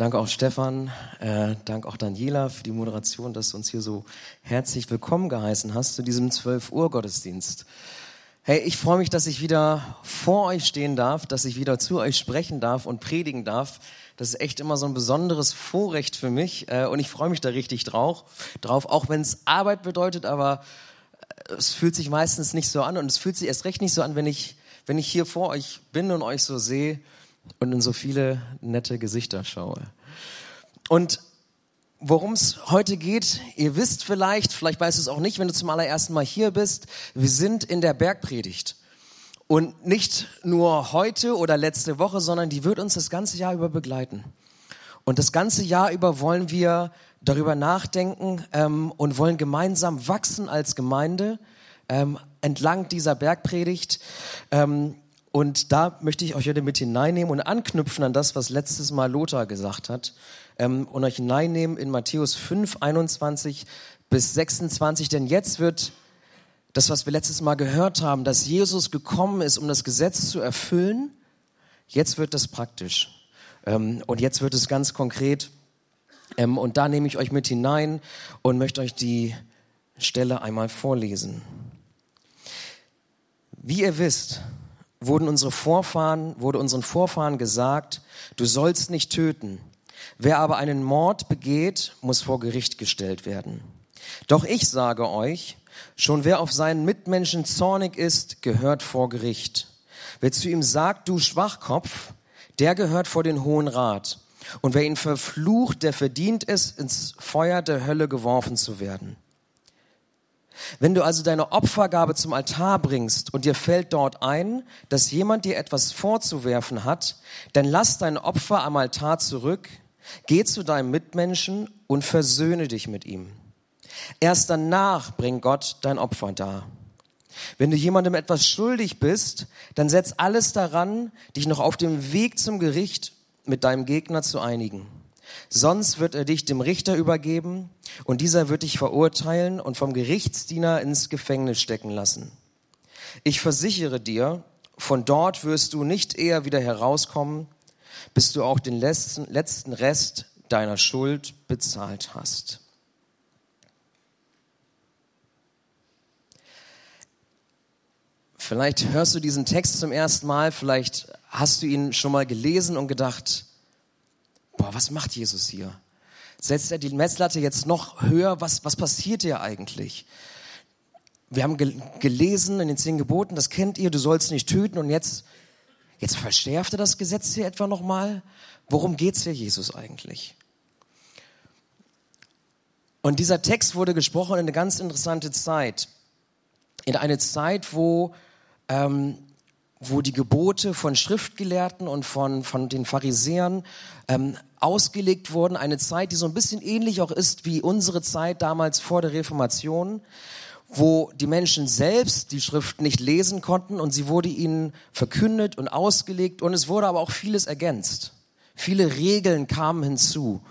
Danke auch Stefan, äh, danke auch Daniela für die Moderation, dass du uns hier so herzlich willkommen geheißen hast zu diesem 12 Uhr Gottesdienst. Hey, ich freue mich, dass ich wieder vor euch stehen darf, dass ich wieder zu euch sprechen darf und predigen darf. Das ist echt immer so ein besonderes Vorrecht für mich äh, und ich freue mich da richtig drauf, drauf auch wenn es Arbeit bedeutet, aber äh, es fühlt sich meistens nicht so an und es fühlt sich erst recht nicht so an, wenn ich, wenn ich hier vor euch bin und euch so sehe und in so viele nette Gesichter schaue. Und worum es heute geht, ihr wisst vielleicht, vielleicht weißt du es auch nicht, wenn du zum allerersten Mal hier bist, wir sind in der Bergpredigt. Und nicht nur heute oder letzte Woche, sondern die wird uns das ganze Jahr über begleiten. Und das ganze Jahr über wollen wir darüber nachdenken ähm, und wollen gemeinsam wachsen als Gemeinde ähm, entlang dieser Bergpredigt. Ähm, und da möchte ich euch heute mit hineinnehmen und anknüpfen an das, was letztes Mal Lothar gesagt hat. Ähm, und euch hineinnehmen in Matthäus 5, 21 bis 26. Denn jetzt wird das, was wir letztes Mal gehört haben, dass Jesus gekommen ist, um das Gesetz zu erfüllen, jetzt wird das praktisch. Ähm, und jetzt wird es ganz konkret. Ähm, und da nehme ich euch mit hinein und möchte euch die Stelle einmal vorlesen. Wie ihr wisst, wurden unsere Vorfahren, wurde unseren Vorfahren gesagt, du sollst nicht töten. Wer aber einen Mord begeht, muss vor Gericht gestellt werden. Doch ich sage euch, schon wer auf seinen Mitmenschen zornig ist, gehört vor Gericht. Wer zu ihm sagt, du Schwachkopf, der gehört vor den Hohen Rat. Und wer ihn verflucht, der verdient es, ins Feuer der Hölle geworfen zu werden. Wenn du also deine Opfergabe zum Altar bringst und dir fällt dort ein, dass jemand dir etwas vorzuwerfen hat, dann lass dein Opfer am Altar zurück, geh zu deinem Mitmenschen und versöhne dich mit ihm. Erst danach bring Gott dein Opfer dar. Wenn du jemandem etwas schuldig bist, dann setz alles daran, dich noch auf dem Weg zum Gericht mit deinem Gegner zu einigen. Sonst wird er dich dem Richter übergeben und dieser wird dich verurteilen und vom Gerichtsdiener ins Gefängnis stecken lassen. Ich versichere dir, von dort wirst du nicht eher wieder herauskommen, bis du auch den letzten, letzten Rest deiner Schuld bezahlt hast. Vielleicht hörst du diesen Text zum ersten Mal, vielleicht hast du ihn schon mal gelesen und gedacht, boah, was macht Jesus hier? Setzt er die Messlatte jetzt noch höher? Was, was passiert hier eigentlich? Wir haben gelesen in den zehn Geboten, das kennt ihr, du sollst nicht töten und jetzt, jetzt verschärft er das Gesetz hier etwa nochmal? Worum geht's hier Jesus eigentlich? Und dieser Text wurde gesprochen in eine ganz interessante Zeit. In eine Zeit, wo ähm, wo die Gebote von Schriftgelehrten und von, von den Pharisäern ähm, ausgelegt wurden. Eine Zeit, die so ein bisschen ähnlich auch ist wie unsere Zeit damals vor der Reformation, wo die Menschen selbst die Schrift nicht lesen konnten und sie wurde ihnen verkündet und ausgelegt und es wurde aber auch vieles ergänzt. Viele Regeln kamen hinzu.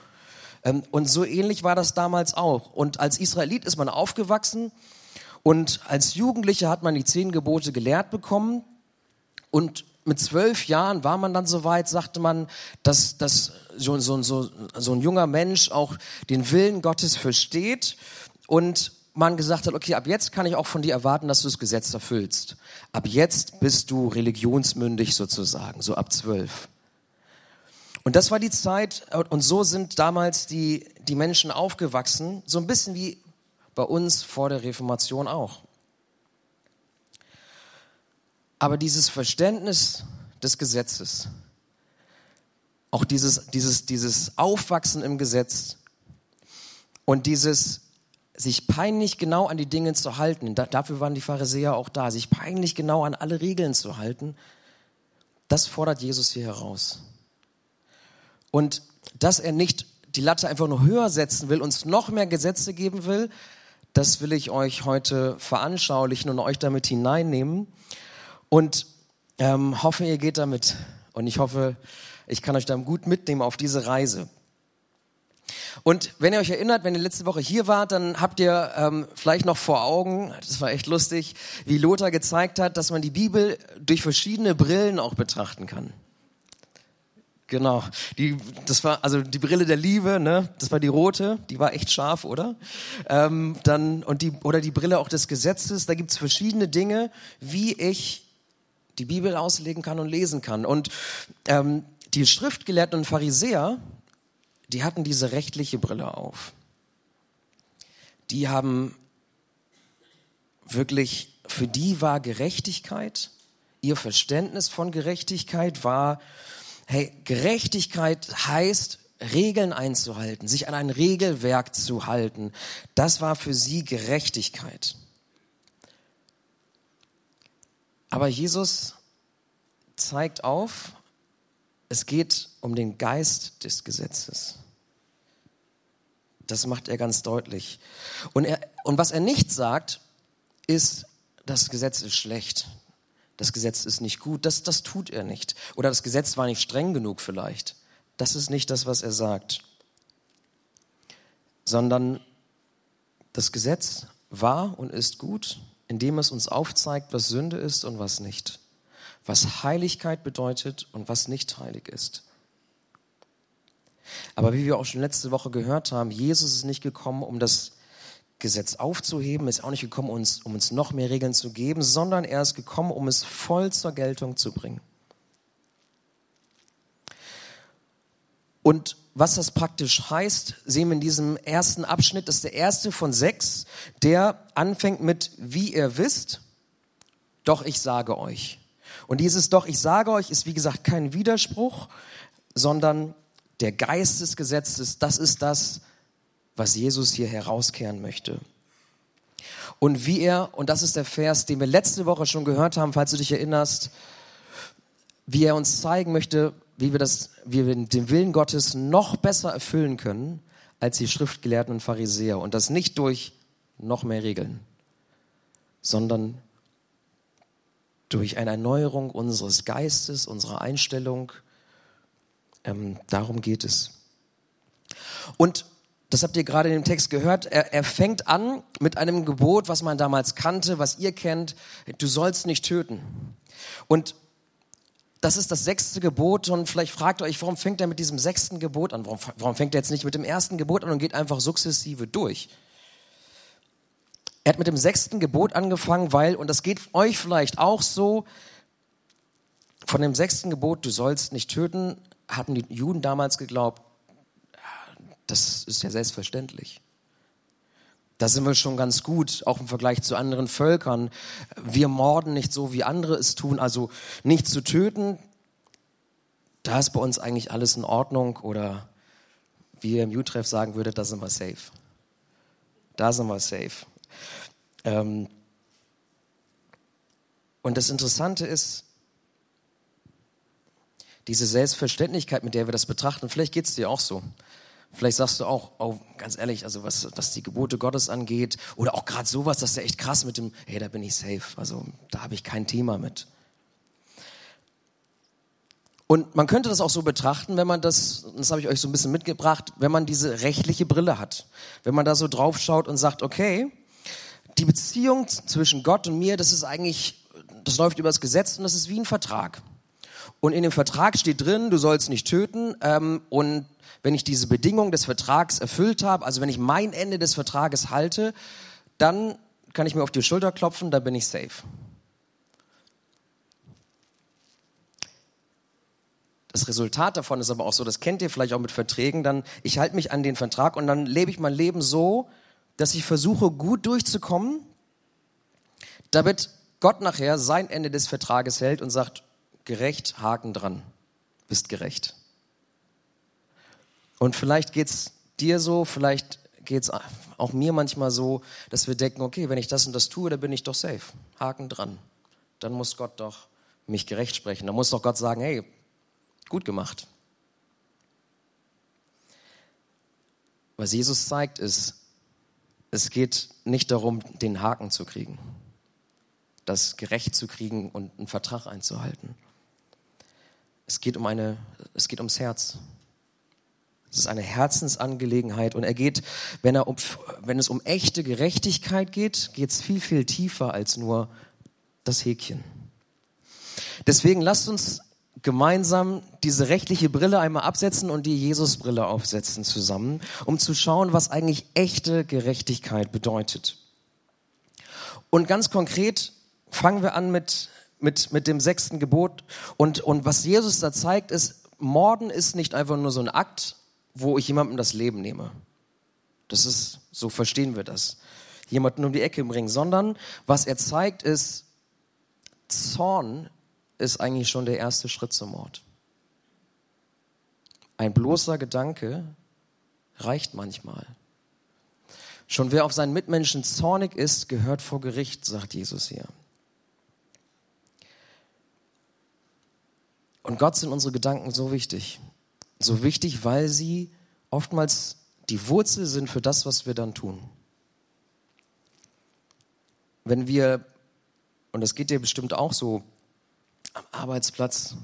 Ähm, und so ähnlich war das damals auch. Und als Israelit ist man aufgewachsen und als Jugendlicher hat man die zehn Gebote gelehrt bekommen und mit zwölf Jahren war man dann so weit, sagte man, dass, dass so, so, so, so ein junger Mensch auch den Willen Gottes versteht und man gesagt hat, okay, ab jetzt kann ich auch von dir erwarten, dass du das Gesetz erfüllst. Ab jetzt bist du religionsmündig sozusagen, so ab zwölf. Und das war die Zeit, und so sind damals die, die Menschen aufgewachsen, so ein bisschen wie bei uns vor der Reformation auch. Aber dieses Verständnis des Gesetzes, auch dieses, dieses, dieses Aufwachsen im Gesetz und dieses sich peinlich genau an die Dinge zu halten, da, dafür waren die Pharisäer auch da, sich peinlich genau an alle Regeln zu halten, das fordert Jesus hier heraus. Und dass er nicht die Latte einfach nur höher setzen will, uns noch mehr Gesetze geben will, das will ich euch heute veranschaulichen und euch damit hineinnehmen. Und ähm, hoffe, ihr geht damit. Und ich hoffe, ich kann euch dann gut mitnehmen auf diese Reise. Und wenn ihr euch erinnert, wenn ihr letzte Woche hier wart, dann habt ihr ähm, vielleicht noch vor Augen, das war echt lustig, wie Lothar gezeigt hat, dass man die Bibel durch verschiedene Brillen auch betrachten kann. Genau. Die, das war also die Brille der Liebe, ne? Das war die rote, die war echt scharf, oder? Ähm, dann und die oder die Brille auch des Gesetzes. Da gibt's verschiedene Dinge, wie ich die Bibel auslegen kann und lesen kann. Und ähm, die Schriftgelehrten und Pharisäer, die hatten diese rechtliche Brille auf. Die haben wirklich, für die war Gerechtigkeit, ihr Verständnis von Gerechtigkeit war, hey, Gerechtigkeit heißt, Regeln einzuhalten, sich an ein Regelwerk zu halten. Das war für sie Gerechtigkeit. Aber Jesus zeigt auf, es geht um den Geist des Gesetzes. Das macht er ganz deutlich. Und, er, und was er nicht sagt, ist, das Gesetz ist schlecht. Das Gesetz ist nicht gut. Das, das tut er nicht. Oder das Gesetz war nicht streng genug vielleicht. Das ist nicht das, was er sagt. Sondern das Gesetz war und ist gut, indem es uns aufzeigt, was Sünde ist und was nicht. Was Heiligkeit bedeutet und was nicht heilig ist. Aber wie wir auch schon letzte Woche gehört haben, Jesus ist nicht gekommen, um das Gesetz aufzuheben, ist auch nicht gekommen, uns, um uns noch mehr Regeln zu geben, sondern er ist gekommen, um es voll zur Geltung zu bringen. Und was das praktisch heißt, sehen wir in diesem ersten Abschnitt. Das ist der erste von sechs, der anfängt mit, wie ihr wisst, doch ich sage euch. Und dieses doch ich sage euch ist, wie gesagt, kein Widerspruch, sondern der Geist des Gesetzes, das ist das, was Jesus hier herauskehren möchte. Und wie er, und das ist der Vers, den wir letzte Woche schon gehört haben, falls du dich erinnerst, wie er uns zeigen möchte, wie wir, das, wie wir den Willen Gottes noch besser erfüllen können als die Schriftgelehrten und Pharisäer. Und das nicht durch noch mehr Regeln, sondern durch eine Erneuerung unseres Geistes, unserer Einstellung. Ähm, darum geht es. Und das habt ihr gerade in dem Text gehört, er, er fängt an mit einem Gebot, was man damals kannte, was ihr kennt, du sollst nicht töten. Und das ist das sechste Gebot und vielleicht fragt ihr euch, warum fängt er mit diesem sechsten Gebot an? Warum, warum fängt er jetzt nicht mit dem ersten Gebot an und geht einfach sukzessive durch? Er hat mit dem sechsten Gebot angefangen, weil, und das geht euch vielleicht auch so, von dem sechsten Gebot, du sollst nicht töten, hatten die Juden damals geglaubt, das ist ja selbstverständlich. Da sind wir schon ganz gut, auch im Vergleich zu anderen Völkern. Wir morden nicht so, wie andere es tun, also nicht zu töten. Da ist bei uns eigentlich alles in Ordnung oder wie ihr im Utreff sagen würdet, da sind wir safe. Da sind wir safe. Ähm und das Interessante ist, diese Selbstverständlichkeit, mit der wir das betrachten, vielleicht geht es dir auch so. Vielleicht sagst du auch, oh, ganz ehrlich, also was, was die Gebote Gottes angeht, oder auch gerade sowas, das ist ja echt krass mit dem, hey, da bin ich safe. Also da habe ich kein Thema mit. Und man könnte das auch so betrachten, wenn man das, das habe ich euch so ein bisschen mitgebracht, wenn man diese rechtliche Brille hat. Wenn man da so drauf schaut und sagt, okay, die Beziehung zwischen Gott und mir, das ist eigentlich, das läuft über das Gesetz und das ist wie ein Vertrag. Und in dem Vertrag steht drin, du sollst nicht töten ähm, und wenn ich diese Bedingung des Vertrags erfüllt habe, also wenn ich mein Ende des Vertrages halte, dann kann ich mir auf die Schulter klopfen, dann bin ich safe. Das Resultat davon ist aber auch so, das kennt ihr vielleicht auch mit Verträgen, dann ich halte mich an den Vertrag und dann lebe ich mein Leben so, dass ich versuche gut durchzukommen, damit Gott nachher sein Ende des Vertrages hält und sagt, gerecht, Haken dran, bist gerecht. Und vielleicht geht's dir so, vielleicht geht's auch mir manchmal so, dass wir denken, okay, wenn ich das und das tue, dann bin ich doch safe. Haken dran. Dann muss Gott doch mich gerecht sprechen. Dann muss doch Gott sagen, hey, gut gemacht. Was Jesus zeigt, ist, es geht nicht darum, den Haken zu kriegen, das gerecht zu kriegen und einen Vertrag einzuhalten. Es geht um eine, es geht ums Herz. Es ist eine Herzensangelegenheit und er geht, wenn, er um, wenn es um echte Gerechtigkeit geht, geht es viel, viel tiefer als nur das Häkchen. Deswegen lasst uns gemeinsam diese rechtliche Brille einmal absetzen und die Jesusbrille aufsetzen zusammen, um zu schauen, was eigentlich echte Gerechtigkeit bedeutet. Und ganz konkret fangen wir an mit, mit, mit dem sechsten Gebot. Und, und was Jesus da zeigt, ist, Morden ist nicht einfach nur so ein Akt, wo ich jemandem das Leben nehme. Das ist, so verstehen wir das. Jemanden um die Ecke bringen, sondern was er zeigt ist, Zorn ist eigentlich schon der erste Schritt zum Mord. Ein bloßer Gedanke reicht manchmal. Schon wer auf seinen Mitmenschen zornig ist, gehört vor Gericht, sagt Jesus hier. Gott sind unsere Gedanken so wichtig. So wichtig, weil sie oftmals die Wurzel sind für das, was wir dann tun. Wenn wir, und das geht dir bestimmt auch so, am Arbeitsplatz,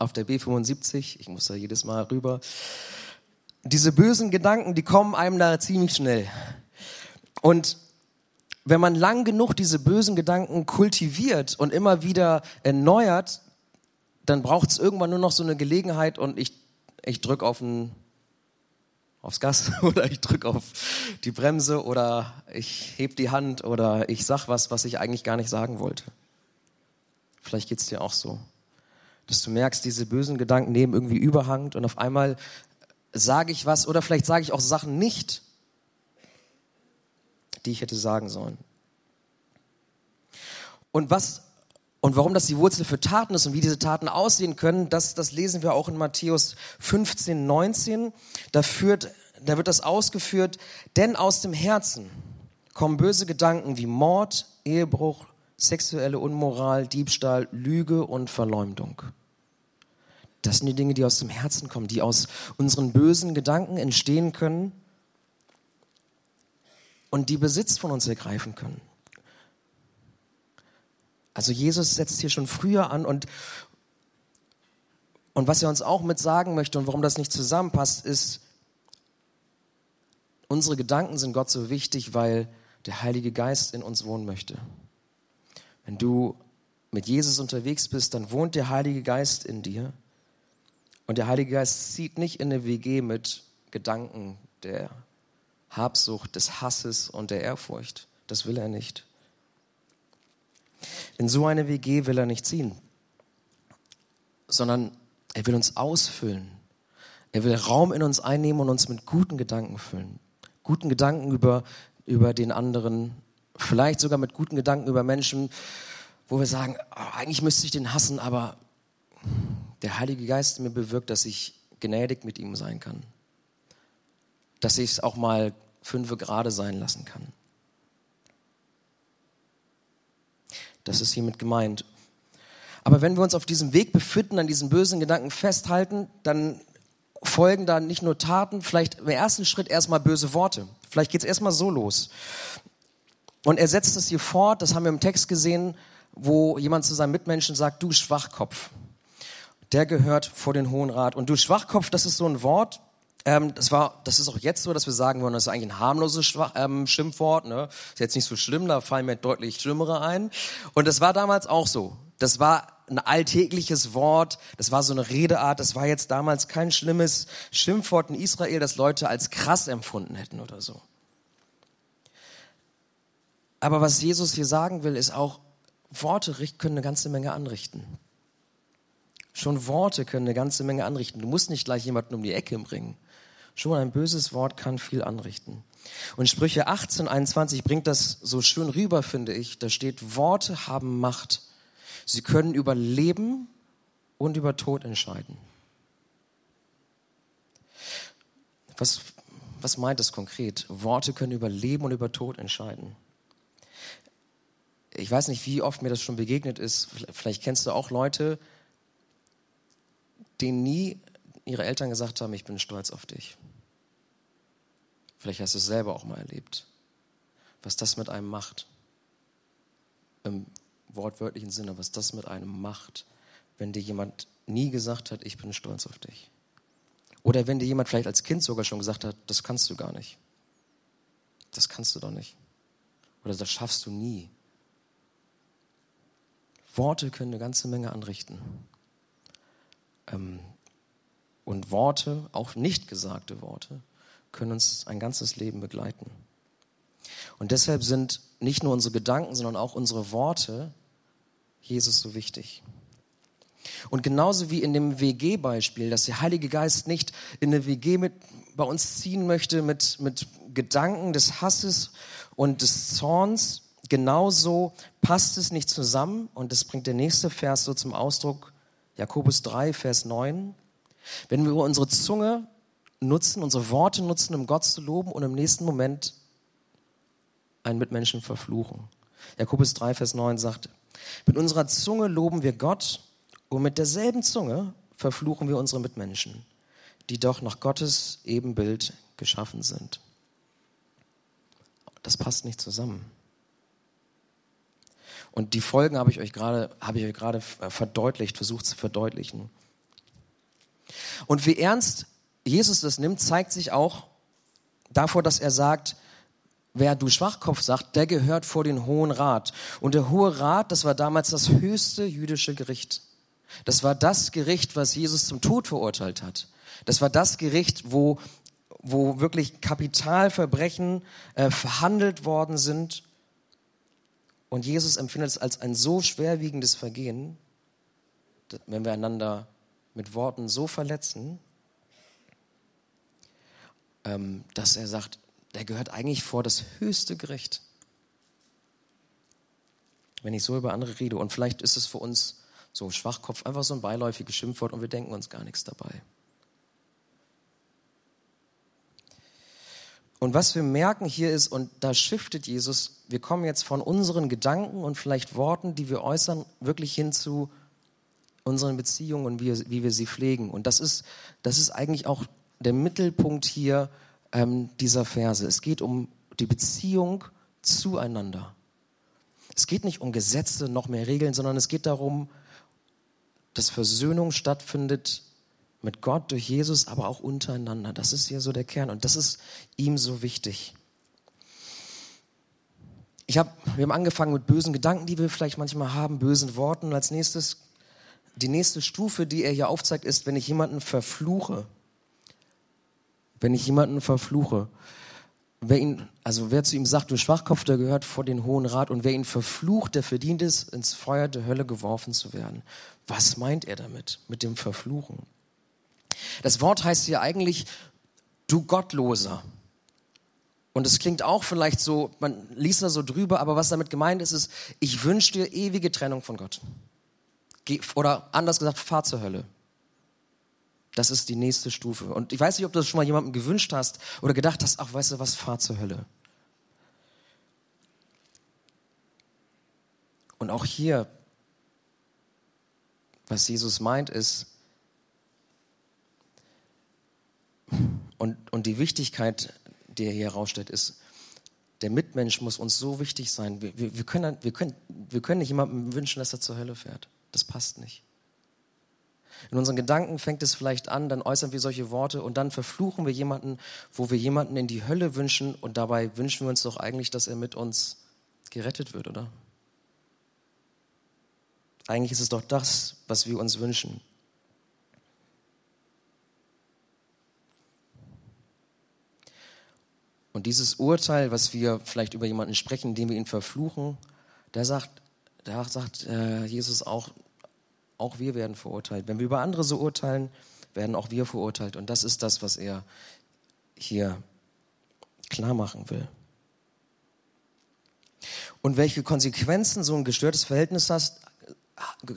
auf der B75, ich muss da jedes Mal rüber, diese bösen Gedanken, die kommen einem da ziemlich schnell. Und wenn man lang genug diese bösen Gedanken kultiviert und immer wieder erneuert, dann braucht es irgendwann nur noch so eine Gelegenheit und ich, ich drücke auf aufs Gas oder ich drücke auf die Bremse oder ich heb die Hand oder ich sag was, was ich eigentlich gar nicht sagen wollte. Vielleicht geht es dir auch so, dass du merkst, diese bösen Gedanken nehmen irgendwie Überhand und auf einmal sage ich was oder vielleicht sage ich auch Sachen nicht, die ich hätte sagen sollen. Und was und warum das die Wurzel für Taten ist und wie diese Taten aussehen können, das, das lesen wir auch in Matthäus 15, 19. Da, führt, da wird das ausgeführt, denn aus dem Herzen kommen böse Gedanken wie Mord, Ehebruch, sexuelle Unmoral, Diebstahl, Lüge und Verleumdung. Das sind die Dinge, die aus dem Herzen kommen, die aus unseren bösen Gedanken entstehen können und die Besitz von uns ergreifen können. Also Jesus setzt hier schon früher an und, und was er uns auch mit sagen möchte und warum das nicht zusammenpasst, ist, unsere Gedanken sind Gott so wichtig, weil der Heilige Geist in uns wohnen möchte. Wenn du mit Jesus unterwegs bist, dann wohnt der Heilige Geist in dir. Und der Heilige Geist zieht nicht in eine WG mit Gedanken der Habsucht, des Hasses und der Ehrfurcht. Das will er nicht. In so eine WG will er nicht ziehen, sondern er will uns ausfüllen. Er will Raum in uns einnehmen und uns mit guten Gedanken füllen. Guten Gedanken über, über den anderen, vielleicht sogar mit guten Gedanken über Menschen, wo wir sagen, oh, eigentlich müsste ich den hassen, aber der Heilige Geist mir bewirkt, dass ich gnädig mit ihm sein kann. Dass ich es auch mal fünfe gerade sein lassen kann. Das ist hiermit gemeint. Aber wenn wir uns auf diesem Weg befinden, an diesen bösen Gedanken festhalten, dann folgen da nicht nur Taten, vielleicht im ersten Schritt erstmal böse Worte. Vielleicht geht es erstmal so los. Und er setzt es hier fort, das haben wir im Text gesehen, wo jemand zu seinem Mitmenschen sagt, du Schwachkopf. Der gehört vor den Hohen Rat. Und du Schwachkopf, das ist so ein Wort, ähm, das war, das ist auch jetzt so, dass wir sagen wollen, das ist eigentlich ein harmloses Schwach, ähm, Schimpfwort. Ne? Ist jetzt nicht so schlimm, da fallen mir deutlich schlimmere ein. Und das war damals auch so. Das war ein alltägliches Wort, das war so eine Redeart, das war jetzt damals kein schlimmes Schimpfwort in Israel, das Leute als krass empfunden hätten oder so. Aber was Jesus hier sagen will, ist auch, Worte können eine ganze Menge anrichten. Schon Worte können eine ganze Menge anrichten. Du musst nicht gleich jemanden um die Ecke bringen. Schon ein böses Wort kann viel anrichten. Und Sprüche 18, 21 bringt das so schön rüber, finde ich. Da steht, Worte haben Macht. Sie können über Leben und über Tod entscheiden. Was, was meint das konkret? Worte können über Leben und über Tod entscheiden. Ich weiß nicht, wie oft mir das schon begegnet ist. Vielleicht kennst du auch Leute, denen nie ihre Eltern gesagt haben, ich bin stolz auf dich. Vielleicht hast du es selber auch mal erlebt, was das mit einem macht. Im wortwörtlichen Sinne, was das mit einem macht, wenn dir jemand nie gesagt hat, ich bin stolz auf dich. Oder wenn dir jemand vielleicht als Kind sogar schon gesagt hat, das kannst du gar nicht. Das kannst du doch nicht. Oder das schaffst du nie. Worte können eine ganze Menge anrichten. Ähm, und Worte, auch nicht gesagte Worte, können uns ein ganzes Leben begleiten. Und deshalb sind nicht nur unsere Gedanken, sondern auch unsere Worte Jesus so wichtig. Und genauso wie in dem WG-Beispiel, dass der Heilige Geist nicht in eine WG mit bei uns ziehen möchte mit, mit Gedanken des Hasses und des Zorns, genauso passt es nicht zusammen. Und das bringt der nächste Vers so zum Ausdruck, Jakobus 3, Vers 9. Wenn wir unsere Zunge nutzen, unsere Worte nutzen, um Gott zu loben und im nächsten Moment einen Mitmenschen verfluchen. Jakobus 3, Vers 9 sagt, mit unserer Zunge loben wir Gott und mit derselben Zunge verfluchen wir unsere Mitmenschen, die doch nach Gottes Ebenbild geschaffen sind. Das passt nicht zusammen. Und die Folgen habe ich euch gerade, habe ich euch gerade verdeutlicht, versucht zu verdeutlichen. Und wie ernst Jesus das nimmt, zeigt sich auch davor, dass er sagt, wer du Schwachkopf sagt, der gehört vor den Hohen Rat. Und der Hohe Rat, das war damals das höchste jüdische Gericht. Das war das Gericht, was Jesus zum Tod verurteilt hat. Das war das Gericht, wo, wo wirklich Kapitalverbrechen äh, verhandelt worden sind. Und Jesus empfindet es als ein so schwerwiegendes Vergehen, wenn wir einander mit Worten so verletzen, dass er sagt, der gehört eigentlich vor das höchste Gericht. Wenn ich so über andere rede. Und vielleicht ist es für uns so Schwachkopf einfach so ein beiläufiges Schimpfwort und wir denken uns gar nichts dabei. Und was wir merken hier ist, und da shiftet Jesus, wir kommen jetzt von unseren Gedanken und vielleicht Worten, die wir äußern, wirklich hin zu unseren Beziehungen und wie, wie wir sie pflegen. Und das ist, das ist eigentlich auch der Mittelpunkt hier ähm, dieser Verse. Es geht um die Beziehung zueinander. Es geht nicht um Gesetze, noch mehr Regeln, sondern es geht darum, dass Versöhnung stattfindet mit Gott durch Jesus, aber auch untereinander. Das ist hier so der Kern und das ist ihm so wichtig. Ich hab, wir haben angefangen mit bösen Gedanken, die wir vielleicht manchmal haben, bösen Worten. Als nächstes, die nächste Stufe, die er hier aufzeigt, ist, wenn ich jemanden verfluche wenn ich jemanden verfluche. Wer ihn, also wer zu ihm sagt, du Schwachkopf, der gehört vor den Hohen Rat und wer ihn verflucht, der verdient es, ins Feuer der Hölle geworfen zu werden. Was meint er damit, mit dem Verfluchen? Das Wort heißt hier eigentlich, du Gottloser. Und es klingt auch vielleicht so, man liest da so drüber, aber was damit gemeint ist, ist, ich wünsche dir ewige Trennung von Gott. Oder anders gesagt, fahr zur Hölle. Das ist die nächste Stufe. Und ich weiß nicht, ob du das schon mal jemandem gewünscht hast oder gedacht hast, ach, weißt du was, fahr zur Hölle. Und auch hier, was Jesus meint, ist, und, und die Wichtigkeit, die er hier herausstellt, ist, der Mitmensch muss uns so wichtig sein. Wir, wir, wir, können, wir, können, wir können nicht jemandem wünschen, dass er zur Hölle fährt. Das passt nicht. In unseren Gedanken fängt es vielleicht an, dann äußern wir solche Worte und dann verfluchen wir jemanden, wo wir jemanden in die Hölle wünschen und dabei wünschen wir uns doch eigentlich, dass er mit uns gerettet wird, oder? Eigentlich ist es doch das, was wir uns wünschen. Und dieses Urteil, was wir vielleicht über jemanden sprechen, indem wir ihn verfluchen, da sagt, da sagt äh, Jesus auch, auch wir werden verurteilt. Wenn wir über andere so urteilen, werden auch wir verurteilt. Und das ist das, was er hier klar machen will. Und welche Konsequenzen so ein gestörtes Verhältnis hast,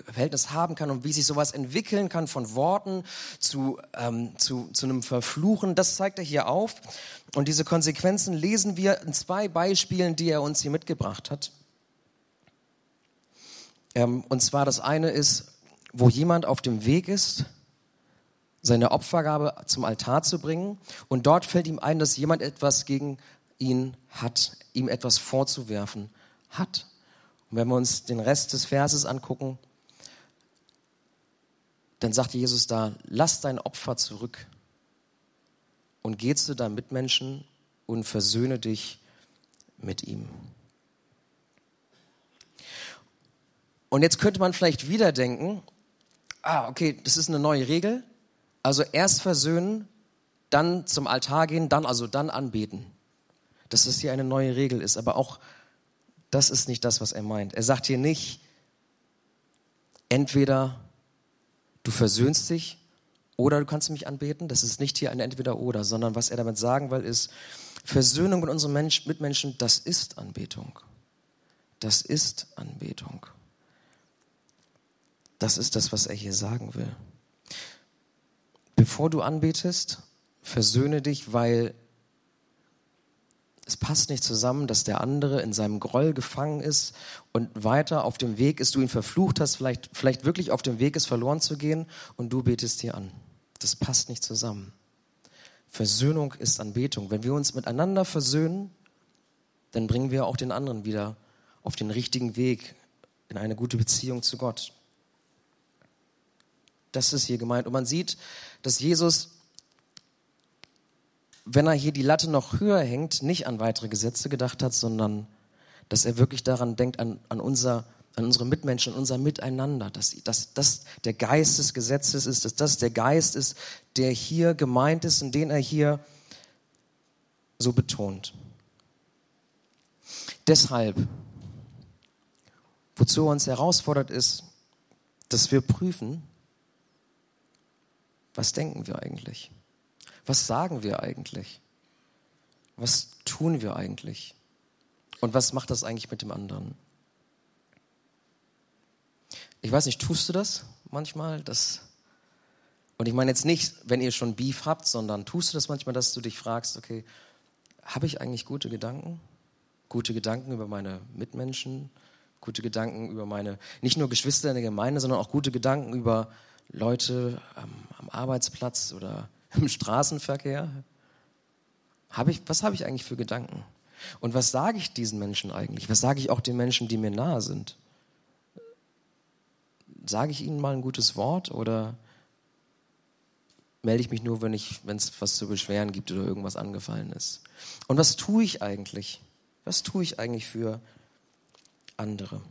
Verhältnis haben kann und wie sich sowas entwickeln kann von Worten zu, ähm, zu, zu einem Verfluchen, das zeigt er hier auf. Und diese Konsequenzen lesen wir in zwei Beispielen, die er uns hier mitgebracht hat. Ähm, und zwar das eine ist wo jemand auf dem Weg ist, seine Opfergabe zum Altar zu bringen und dort fällt ihm ein, dass jemand etwas gegen ihn hat, ihm etwas vorzuwerfen hat. Und wenn wir uns den Rest des Verses angucken, dann sagt Jesus da, lass dein Opfer zurück und geh zu deinem Mitmenschen und versöhne dich mit ihm. Und jetzt könnte man vielleicht wieder denken, ah, okay, das ist eine neue Regel. Also erst versöhnen, dann zum Altar gehen, dann also dann anbeten. Dass das hier eine neue Regel ist, aber auch das ist nicht das, was er meint. Er sagt hier nicht, entweder du versöhnst dich oder du kannst mich anbeten. Das ist nicht hier ein Entweder-Oder, sondern was er damit sagen will, ist, Versöhnung mit unseren Mensch, Mitmenschen, das ist Anbetung. Das ist Anbetung. Das ist das, was er hier sagen will. Bevor du anbetest, versöhne dich, weil es passt nicht zusammen, dass der andere in seinem Groll gefangen ist und weiter auf dem Weg ist, du ihn verflucht hast, vielleicht, vielleicht wirklich auf dem Weg ist, verloren zu gehen und du betest dir an. Das passt nicht zusammen. Versöhnung ist Anbetung. Wenn wir uns miteinander versöhnen, dann bringen wir auch den anderen wieder auf den richtigen Weg in eine gute Beziehung zu Gott. Das ist hier gemeint. Und man sieht, dass Jesus wenn er hier die Latte noch höher hängt, nicht an weitere Gesetze gedacht hat, sondern dass er wirklich daran denkt, an, an, unser, an unsere Mitmenschen, an unser Miteinander, dass, dass das der Geist des Gesetzes ist, dass das der Geist ist, der hier gemeint ist und den er hier so betont. Deshalb, wozu er uns herausfordert, ist, dass wir prüfen, was denken wir eigentlich? was sagen wir eigentlich? Was tun wir eigentlich? Und was macht das eigentlich mit dem anderen? Ich weiß nicht, tust du das manchmal? Das und ich meine jetzt nicht, wenn ihr schon Beef habt, sondern tust du das manchmal, dass du dich fragst, okay, habe ich eigentlich gute Gedanken? Gute Gedanken über meine Mitmenschen, gute Gedanken über meine, nicht nur Geschwister in der Gemeinde, sondern auch gute Gedanken über Leute am, am Arbeitsplatz oder im Straßenverkehr? Hab ich, was habe ich eigentlich für Gedanken? Und was sage ich diesen Menschen eigentlich? Was sage ich auch den Menschen, die mir nahe sind? Sage ich ihnen mal ein gutes Wort oder melde ich mich nur, wenn es was zu beschweren gibt oder irgendwas angefallen ist? Und was tue ich eigentlich? Was tue ich eigentlich für andere?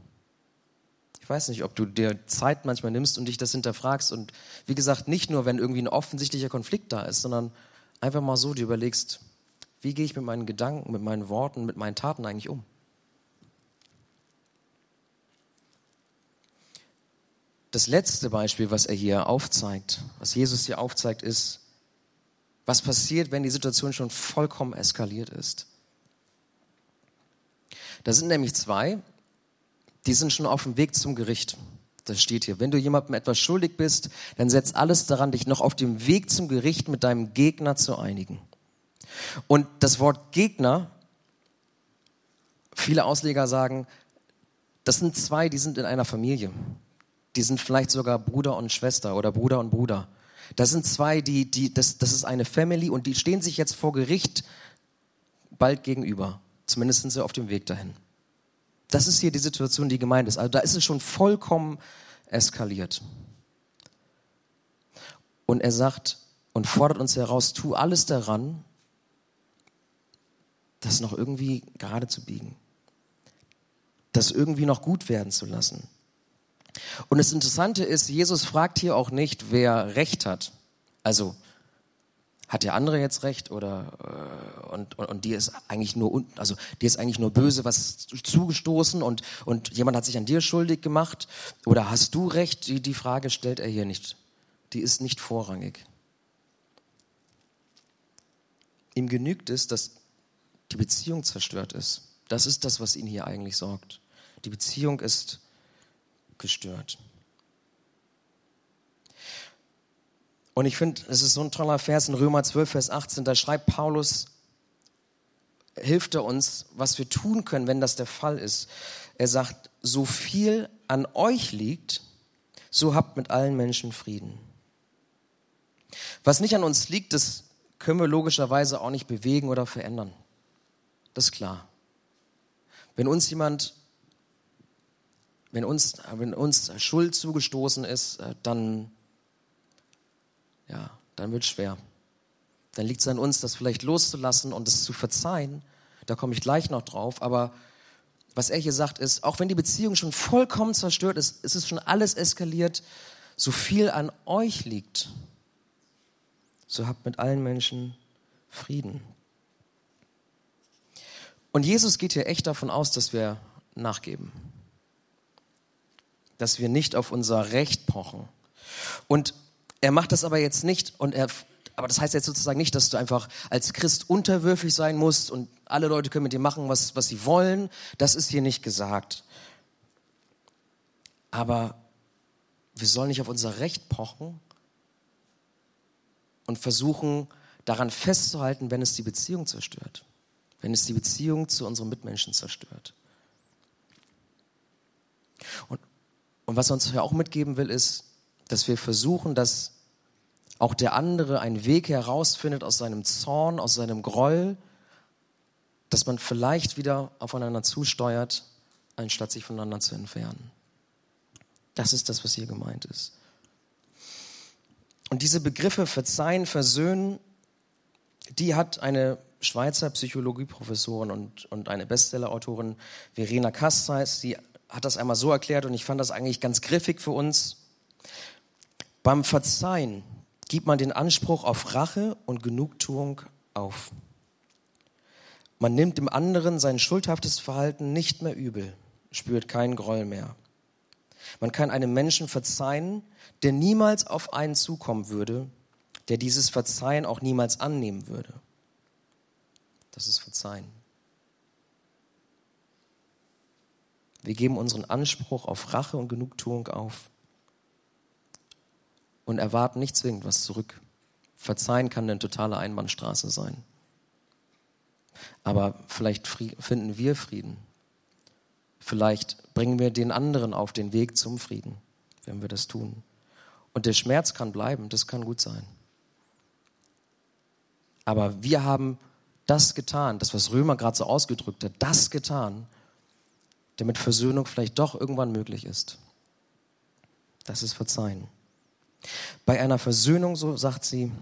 Ich weiß nicht, ob du dir Zeit manchmal nimmst und dich das hinterfragst. Und wie gesagt, nicht nur, wenn irgendwie ein offensichtlicher Konflikt da ist, sondern einfach mal so dir überlegst, wie gehe ich mit meinen Gedanken, mit meinen Worten, mit meinen Taten eigentlich um? Das letzte Beispiel, was er hier aufzeigt, was Jesus hier aufzeigt, ist, was passiert, wenn die Situation schon vollkommen eskaliert ist. Da sind nämlich zwei, die sind schon auf dem Weg zum Gericht. Das steht hier. Wenn du jemandem etwas schuldig bist, dann setz alles daran, dich noch auf dem Weg zum Gericht mit deinem Gegner zu einigen. Und das Wort Gegner, viele Ausleger sagen, das sind zwei, die sind in einer Familie. Die sind vielleicht sogar Bruder und Schwester oder Bruder und Bruder. Das sind zwei, die, die, das, das ist eine Family und die stehen sich jetzt vor Gericht bald gegenüber. Zumindest sind sie auf dem Weg dahin. Das ist hier die Situation, die gemeint ist. Also da ist es schon vollkommen eskaliert. Und er sagt und fordert uns heraus, tu alles daran, das noch irgendwie gerade zu biegen. Das irgendwie noch gut werden zu lassen. Und das Interessante ist, Jesus fragt hier auch nicht, wer Recht hat. Also, hat der andere jetzt recht oder äh, und, und, und dir ist eigentlich nur also dir ist eigentlich nur böse was zugestoßen und und jemand hat sich an dir schuldig gemacht oder hast du recht? Die, die Frage stellt er hier nicht. Die ist nicht vorrangig. Ihm genügt es, dass die Beziehung zerstört ist. Das ist das, was ihn hier eigentlich sorgt. Die Beziehung ist gestört. Und ich finde, es ist so ein toller Vers in Römer 12, Vers 18, da schreibt Paulus, hilft er uns, was wir tun können, wenn das der Fall ist. Er sagt, so viel an euch liegt, so habt mit allen Menschen Frieden. Was nicht an uns liegt, das können wir logischerweise auch nicht bewegen oder verändern. Das ist klar. Wenn uns jemand, wenn uns, wenn uns Schuld zugestoßen ist, äh, dann ja, dann wird es schwer. Dann liegt es an uns, das vielleicht loszulassen und es zu verzeihen. Da komme ich gleich noch drauf. Aber was er hier sagt ist, auch wenn die Beziehung schon vollkommen zerstört ist, ist es schon alles eskaliert, so viel an euch liegt, so habt mit allen Menschen Frieden. Und Jesus geht hier echt davon aus, dass wir nachgeben. Dass wir nicht auf unser Recht pochen. Und er macht das aber jetzt nicht und er aber das heißt jetzt sozusagen nicht, dass du einfach als Christ unterwürfig sein musst und alle Leute können mit dir machen, was, was sie wollen. Das ist hier nicht gesagt. Aber wir sollen nicht auf unser Recht pochen und versuchen, daran festzuhalten, wenn es die Beziehung zerstört. Wenn es die Beziehung zu unseren Mitmenschen zerstört. Und, und was er uns ja auch mitgeben will, ist, dass wir versuchen, dass auch der andere einen Weg herausfindet aus seinem Zorn, aus seinem Groll, dass man vielleicht wieder aufeinander zusteuert, anstatt sich voneinander zu entfernen. Das ist das, was hier gemeint ist. Und diese Begriffe Verzeihen, Versöhnen, die hat eine Schweizer Psychologieprofessorin und, und eine Bestsellerautorin, Verena Kasteis, die hat das einmal so erklärt und ich fand das eigentlich ganz griffig für uns. Beim Verzeihen gibt man den Anspruch auf Rache und Genugtuung auf. Man nimmt dem anderen sein schuldhaftes Verhalten nicht mehr übel, spürt keinen Groll mehr. Man kann einem Menschen verzeihen, der niemals auf einen zukommen würde, der dieses Verzeihen auch niemals annehmen würde. Das ist Verzeihen. Wir geben unseren Anspruch auf Rache und Genugtuung auf und erwarten nicht zwingend was zurück. Verzeihen kann eine totale Einbahnstraße sein. Aber vielleicht finden wir Frieden. Vielleicht bringen wir den anderen auf den Weg zum Frieden, wenn wir das tun. Und der Schmerz kann bleiben, das kann gut sein. Aber wir haben das getan, das, was Römer gerade so ausgedrückt hat, das getan, damit Versöhnung vielleicht doch irgendwann möglich ist. Das ist Verzeihen. Bei einer Versöhnung, so sagt sie,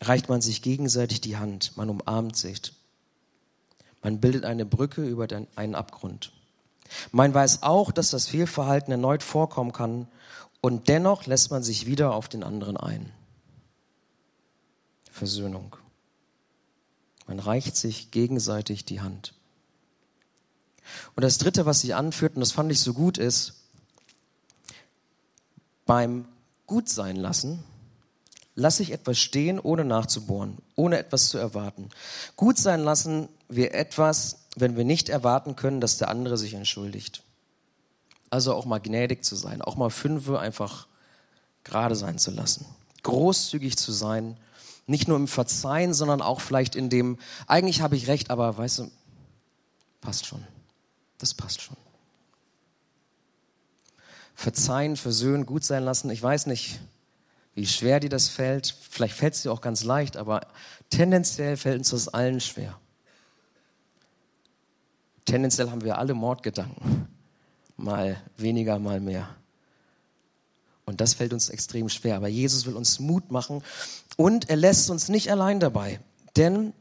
reicht man sich gegenseitig die Hand, man umarmt sich. Man bildet eine Brücke über den, einen Abgrund. Man weiß auch, dass das Fehlverhalten erneut vorkommen kann und dennoch lässt man sich wieder auf den anderen ein. Versöhnung. Man reicht sich gegenseitig die Hand. Und das Dritte, was sie anführt, und das fand ich so gut, ist, beim gut sein lassen, lasse ich etwas stehen, ohne nachzubohren, ohne etwas zu erwarten. Gut sein lassen wir etwas, wenn wir nicht erwarten können, dass der andere sich entschuldigt. Also auch mal gnädig zu sein, auch mal fünfe einfach gerade sein zu lassen. Großzügig zu sein, nicht nur im Verzeihen, sondern auch vielleicht in dem, eigentlich habe ich recht, aber weißt du, passt schon. Das passt schon verzeihen, versöhnen, gut sein lassen. Ich weiß nicht, wie schwer dir das fällt. Vielleicht fällt es dir auch ganz leicht, aber tendenziell fällt uns das allen schwer. Tendenziell haben wir alle Mordgedanken. Mal weniger, mal mehr. Und das fällt uns extrem schwer. Aber Jesus will uns Mut machen und er lässt uns nicht allein dabei. Denn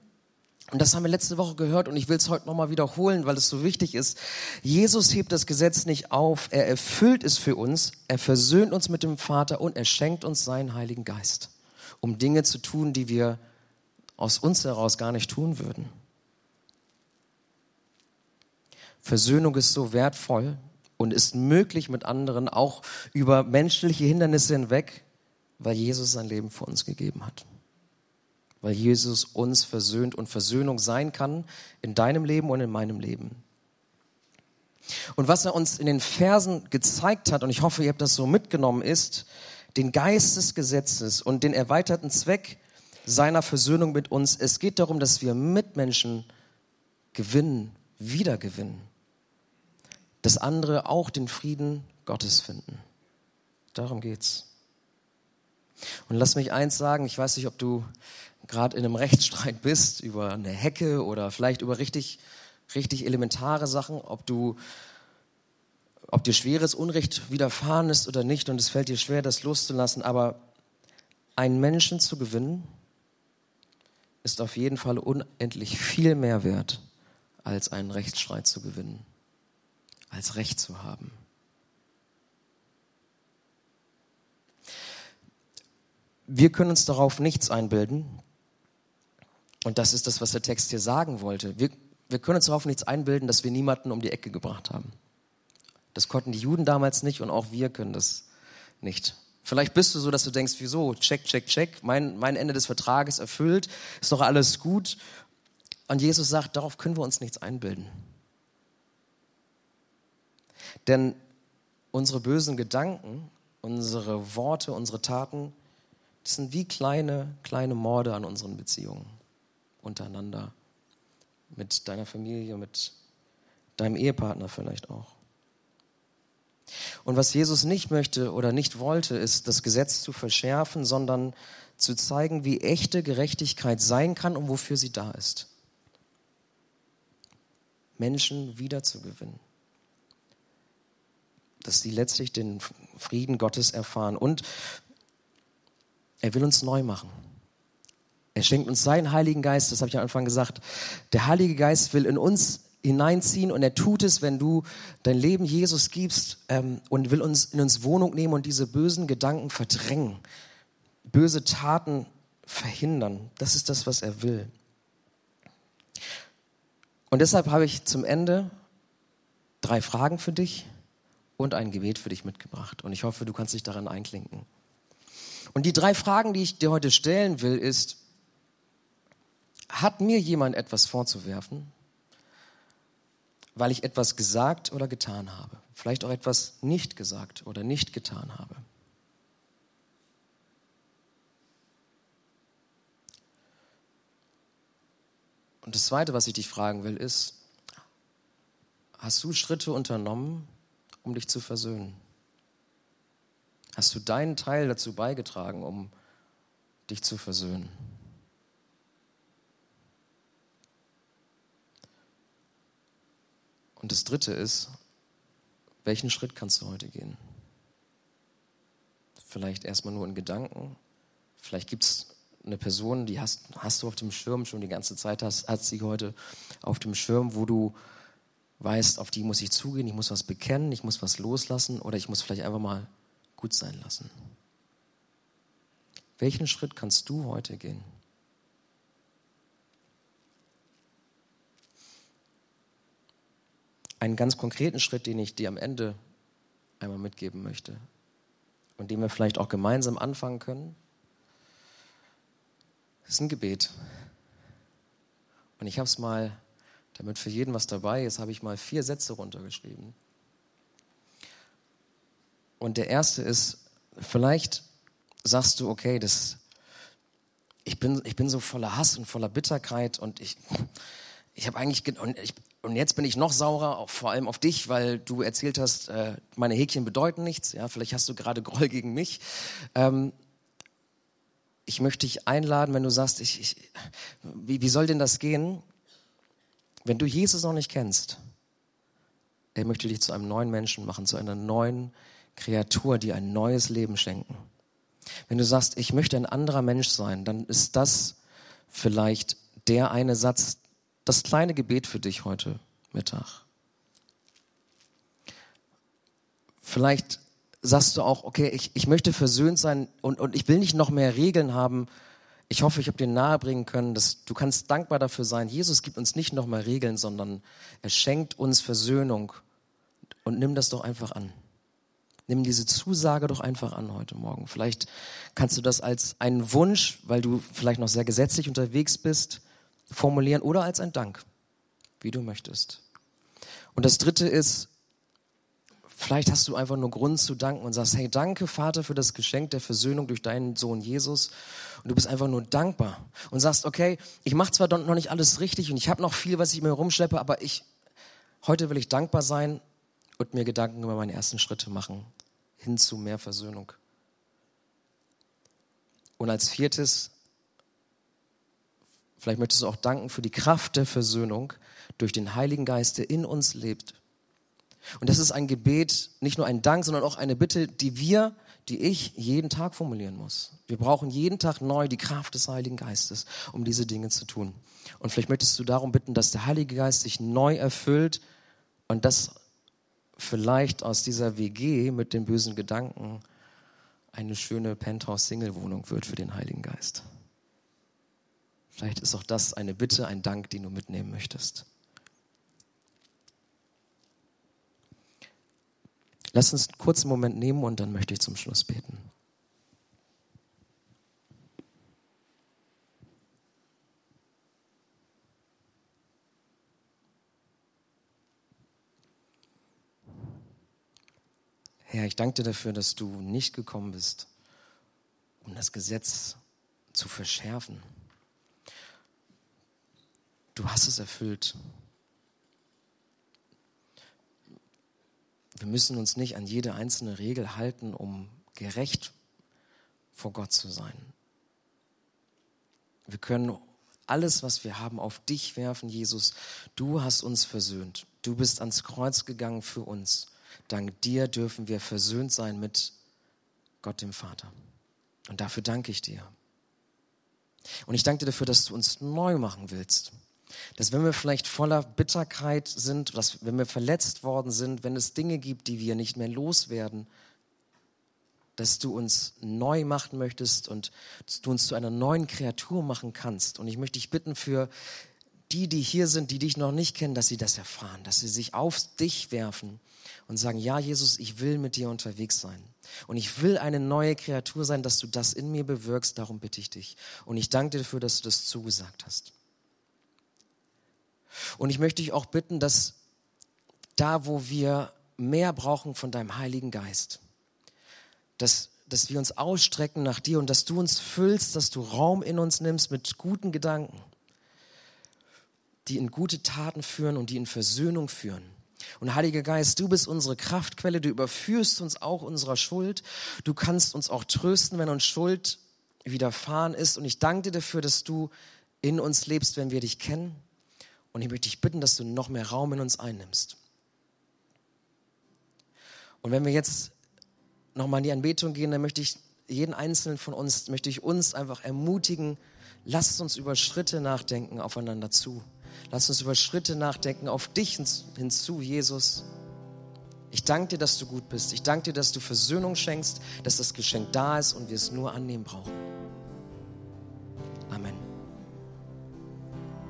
und das haben wir letzte Woche gehört und ich will es heute nochmal wiederholen, weil es so wichtig ist. Jesus hebt das Gesetz nicht auf, er erfüllt es für uns, er versöhnt uns mit dem Vater und er schenkt uns seinen Heiligen Geist, um Dinge zu tun, die wir aus uns heraus gar nicht tun würden. Versöhnung ist so wertvoll und ist möglich mit anderen auch über menschliche Hindernisse hinweg, weil Jesus sein Leben für uns gegeben hat weil Jesus uns versöhnt und Versöhnung sein kann in deinem Leben und in meinem Leben. Und was er uns in den Versen gezeigt hat, und ich hoffe, ihr habt das so mitgenommen, ist den Geist des Gesetzes und den erweiterten Zweck seiner Versöhnung mit uns. Es geht darum, dass wir Mitmenschen gewinnen, wiedergewinnen. Dass andere auch den Frieden Gottes finden. Darum geht's. Und lass mich eins sagen, ich weiß nicht, ob du gerade in einem Rechtsstreit bist über eine Hecke oder vielleicht über richtig, richtig elementare Sachen, ob du, ob dir schweres Unrecht widerfahren ist oder nicht und es fällt dir schwer, das loszulassen, aber einen Menschen zu gewinnen, ist auf jeden Fall unendlich viel mehr wert, als einen Rechtsstreit zu gewinnen, als Recht zu haben. Wir können uns darauf nichts einbilden. Und das ist das, was der Text hier sagen wollte. Wir, wir können uns darauf nichts einbilden, dass wir niemanden um die Ecke gebracht haben. Das konnten die Juden damals nicht und auch wir können das nicht. Vielleicht bist du so, dass du denkst, wieso? Check, check, check. Mein, mein Ende des Vertrages erfüllt. Ist doch alles gut. Und Jesus sagt, darauf können wir uns nichts einbilden. Denn unsere bösen Gedanken, unsere Worte, unsere Taten, das sind wie kleine, kleine Morde an unseren Beziehungen untereinander. Mit deiner Familie, mit deinem Ehepartner vielleicht auch. Und was Jesus nicht möchte oder nicht wollte, ist, das Gesetz zu verschärfen, sondern zu zeigen, wie echte Gerechtigkeit sein kann und wofür sie da ist. Menschen wiederzugewinnen. Dass sie letztlich den Frieden Gottes erfahren. Und er will uns neu machen. Er schenkt uns seinen Heiligen Geist, das habe ich am Anfang gesagt. Der Heilige Geist will in uns hineinziehen und er tut es, wenn du dein Leben Jesus gibst ähm, und will uns in uns Wohnung nehmen und diese bösen Gedanken verdrängen, böse Taten verhindern. Das ist das, was er will. Und deshalb habe ich zum Ende drei Fragen für dich und ein Gebet für dich mitgebracht. Und ich hoffe, du kannst dich daran einklinken. Und die drei Fragen, die ich dir heute stellen will, ist, hat mir jemand etwas vorzuwerfen, weil ich etwas gesagt oder getan habe? Vielleicht auch etwas nicht gesagt oder nicht getan habe? Und das Zweite, was ich dich fragen will, ist, hast du Schritte unternommen, um dich zu versöhnen? Hast du deinen Teil dazu beigetragen, um dich zu versöhnen? Und das Dritte ist, welchen Schritt kannst du heute gehen? Vielleicht erstmal nur in Gedanken. Vielleicht gibt es eine Person, die hast, hast du auf dem Schirm schon die ganze Zeit, hast, hat sie heute auf dem Schirm, wo du weißt, auf die muss ich zugehen, ich muss was bekennen, ich muss was loslassen oder ich muss vielleicht einfach mal gut sein lassen. Welchen Schritt kannst du heute gehen? Einen ganz konkreten Schritt, den ich dir am Ende einmal mitgeben möchte und den wir vielleicht auch gemeinsam anfangen können, ist ein Gebet. Und ich habe es mal, damit für jeden was dabei ist, habe ich mal vier Sätze runtergeschrieben. Und der erste ist, vielleicht sagst du, okay, das, ich, bin, ich bin so voller Hass und voller Bitterkeit und ich, ich habe eigentlich, und, ich, und jetzt bin ich noch saurer, auch vor allem auf dich, weil du erzählt hast, äh, meine Häkchen bedeuten nichts. Ja, vielleicht hast du gerade Groll gegen mich. Ähm, ich möchte dich einladen, wenn du sagst, ich, ich, wie, wie soll denn das gehen, wenn du Jesus noch nicht kennst? Er möchte dich zu einem neuen Menschen machen, zu einer neuen Kreatur, die ein neues Leben schenken. Wenn du sagst, ich möchte ein anderer Mensch sein, dann ist das vielleicht der eine Satz, das kleine Gebet für dich heute Mittag. Vielleicht sagst du auch, okay, ich, ich möchte versöhnt sein und, und ich will nicht noch mehr Regeln haben. Ich hoffe, ich habe dir nahebringen können, dass du kannst dankbar dafür sein. Jesus gibt uns nicht noch mehr Regeln, sondern er schenkt uns Versöhnung. Und nimm das doch einfach an. Nimm diese Zusage doch einfach an heute Morgen. Vielleicht kannst du das als einen Wunsch, weil du vielleicht noch sehr gesetzlich unterwegs bist, formulieren oder als ein Dank, wie du möchtest. Und das dritte ist, vielleicht hast du einfach nur Grund zu danken und sagst, hey, danke Vater für das Geschenk der Versöhnung durch deinen Sohn Jesus. Und du bist einfach nur dankbar und sagst, okay, ich mache zwar noch nicht alles richtig und ich habe noch viel, was ich mir rumschleppe, aber ich, heute will ich dankbar sein und mir Gedanken über meine ersten Schritte machen hin zu mehr Versöhnung. Und als viertes, vielleicht möchtest du auch danken für die Kraft der Versöhnung durch den Heiligen Geist, der in uns lebt. Und das ist ein Gebet, nicht nur ein Dank, sondern auch eine Bitte, die wir, die ich jeden Tag formulieren muss. Wir brauchen jeden Tag neu die Kraft des Heiligen Geistes, um diese Dinge zu tun. Und vielleicht möchtest du darum bitten, dass der Heilige Geist sich neu erfüllt und das vielleicht aus dieser WG mit den bösen Gedanken eine schöne Penthouse-Single-Wohnung wird für den Heiligen Geist. Vielleicht ist auch das eine Bitte, ein Dank, den du mitnehmen möchtest. Lass uns einen kurzen Moment nehmen und dann möchte ich zum Schluss beten. Herr, ich danke dir dafür, dass du nicht gekommen bist, um das Gesetz zu verschärfen. Du hast es erfüllt. Wir müssen uns nicht an jede einzelne Regel halten, um gerecht vor Gott zu sein. Wir können alles, was wir haben, auf dich werfen, Jesus. Du hast uns versöhnt. Du bist ans Kreuz gegangen für uns. Dank dir dürfen wir versöhnt sein mit Gott dem Vater. Und dafür danke ich dir. Und ich danke dir dafür, dass du uns neu machen willst. Dass wenn wir vielleicht voller Bitterkeit sind, dass wenn wir verletzt worden sind, wenn es Dinge gibt, die wir nicht mehr loswerden, dass du uns neu machen möchtest und du uns zu einer neuen Kreatur machen kannst. Und ich möchte dich bitten für die, die hier sind, die dich noch nicht kennen, dass sie das erfahren, dass sie sich auf dich werfen und sagen, ja, Jesus, ich will mit dir unterwegs sein. Und ich will eine neue Kreatur sein, dass du das in mir bewirkst, darum bitte ich dich. Und ich danke dir dafür, dass du das zugesagt hast. Und ich möchte dich auch bitten, dass da, wo wir mehr brauchen von deinem Heiligen Geist, dass, dass wir uns ausstrecken nach dir und dass du uns füllst, dass du Raum in uns nimmst mit guten Gedanken, die in gute Taten führen und die in Versöhnung führen und Heiliger Geist, du bist unsere Kraftquelle, du überführst uns auch unserer Schuld. Du kannst uns auch trösten, wenn uns Schuld widerfahren ist. Und ich danke dir dafür, dass du in uns lebst, wenn wir dich kennen. Und ich möchte dich bitten, dass du noch mehr Raum in uns einnimmst. Und wenn wir jetzt nochmal in die Anbetung gehen, dann möchte ich jeden einzelnen von uns, möchte ich uns einfach ermutigen, lasst uns über Schritte nachdenken aufeinander zu. Lass uns über Schritte nachdenken, auf dich hinzu, Jesus. Ich danke dir, dass du gut bist. Ich danke dir, dass du Versöhnung schenkst, dass das Geschenk da ist und wir es nur annehmen brauchen. Amen.